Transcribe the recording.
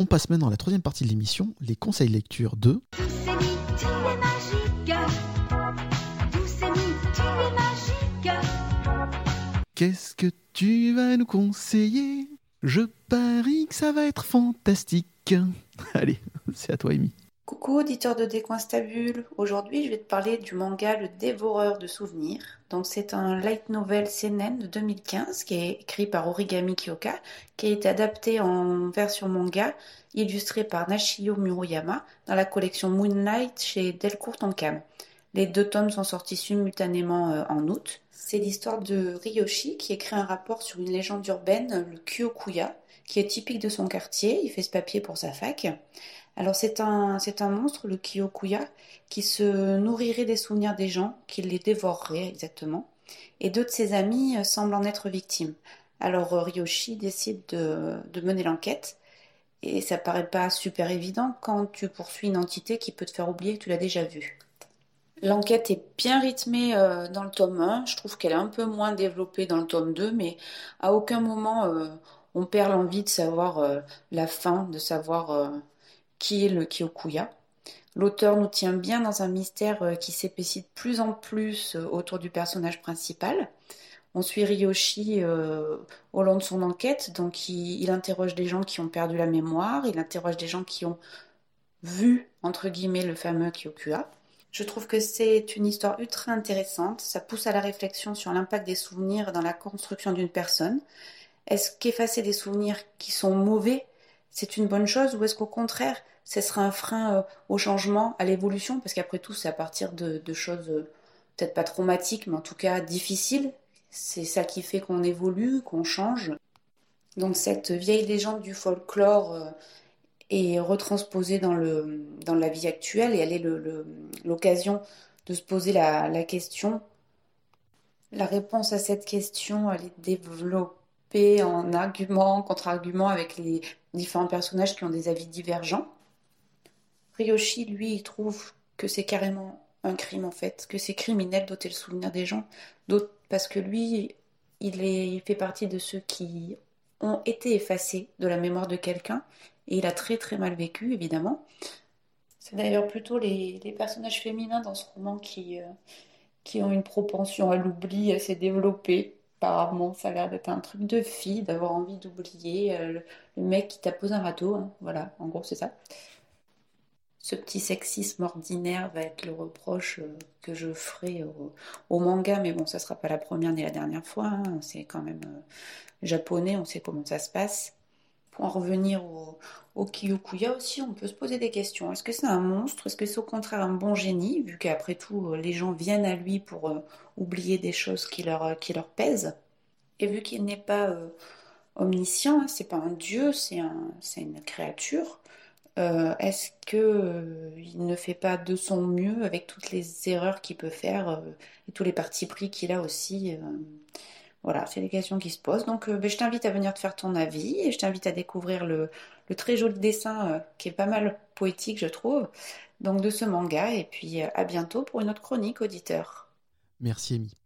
On passe maintenant à la troisième partie de l'émission, les conseils lecture de... Qu'est-ce que tu vas nous conseiller? Je parie que ça va être fantastique. Allez, c'est à toi, Amy. Coucou auditeur de Décoinstabule, aujourd'hui je vais te parler du manga Le Dévoreur de souvenirs. Donc c'est un light novel seinen de 2015 qui est écrit par Origami Kyoka, qui a été adapté en version manga, illustré par Nashio Muruyama dans la collection Moonlight chez Delcourt Tonkam. Les deux tomes sont sortis simultanément euh, en août. C'est l'histoire de Ryoshi qui écrit un rapport sur une légende urbaine, le Kyokuya, qui est typique de son quartier. Il fait ce papier pour sa fac. Alors c'est un, monstre, le Kyokuya, qui se nourrirait des souvenirs des gens, qui les dévorerait exactement. Et deux de ses amis euh, semblent en être victimes. Alors euh, Ryoshi décide de, mener l'enquête. Et ça paraît pas super évident quand tu poursuis une entité qui peut te faire oublier que tu l'as déjà vue. L'enquête est bien rythmée euh, dans le tome 1. Je trouve qu'elle est un peu moins développée dans le tome 2, mais à aucun moment on perd l'envie de savoir la fin, de savoir qui est le Kyokuya. L'auteur nous tient bien dans un mystère euh, qui s'épaissit de plus en plus euh, autour du personnage principal. On suit Ryoshi euh, au long de son enquête, donc il, il interroge des gens qui ont perdu la mémoire, il interroge des gens qui ont vu, entre guillemets, le fameux Kyokuya. Je trouve que c'est une histoire ultra intéressante. Ça pousse à la réflexion sur l'impact des souvenirs dans la construction d'une personne. Est-ce qu'effacer des souvenirs qui sont mauvais, c'est une bonne chose ou est-ce qu'au contraire, ce sera un frein euh, au changement, à l'évolution? Parce qu'après tout, c'est à partir de, choses euh, peut-être pas traumatiques, mais en tout cas difficiles. C'est ça qui fait qu'on évolue, qu'on change. Donc cette vieille légende du folklore euh, est retransposée dans, le, dans la vie actuelle et elle est l'occasion de se poser la, la question. La réponse à cette question, elle est développée en argument, contre-argument avec les différents personnages qui ont des avis divergents. Ryoshi, lui, il trouve que c'est carrément un crime en fait, que c'est criminel d'ôter le souvenir des gens, parce que lui, il est, il fait partie de ceux qui ont été effacés de la mémoire de quelqu'un et il a très très mal vécu évidemment. C'est d'ailleurs plutôt les, les personnages féminins dans ce roman qui, euh, qui ont une propension à l'oubli assez développée. Apparemment, ça a l'air d'être un truc de fille, d'avoir envie d'oublier euh, le, mec qui t'a posé un râteau. hein. Voilà, en gros, c'est ça. Ce petit sexisme ordinaire va être le reproche euh, que je ferai au, au manga, mais bon, ça sera pas la première ni la dernière fois. hein. C'est quand même euh, japonais, on sait comment ça se passe. En revenir au, au aussi, on peut se poser des questions. Est-ce que c'est un monstre? Est-ce que c'est au contraire un bon génie, vu qu'après tout, euh, les gens viennent à lui pour euh, oublier des choses qui leur, euh, qui leur pèsent? Et vu qu'il n'est pas omniscient, hein, c'est pas un dieu, c'est un, une créature. Est-ce que il ne fait pas de son mieux avec toutes les erreurs qu'il peut faire et tous les partis pris qu'il a aussi? Voilà, c'est des questions qui se posent. Donc, euh, ben, je t'invite à venir te faire ton avis et je t'invite à découvrir le, le très joli dessin euh, qui est pas mal poétique, je trouve, donc de ce manga. Et puis, euh, à bientôt pour une autre chronique, auditeur. Merci, Amy.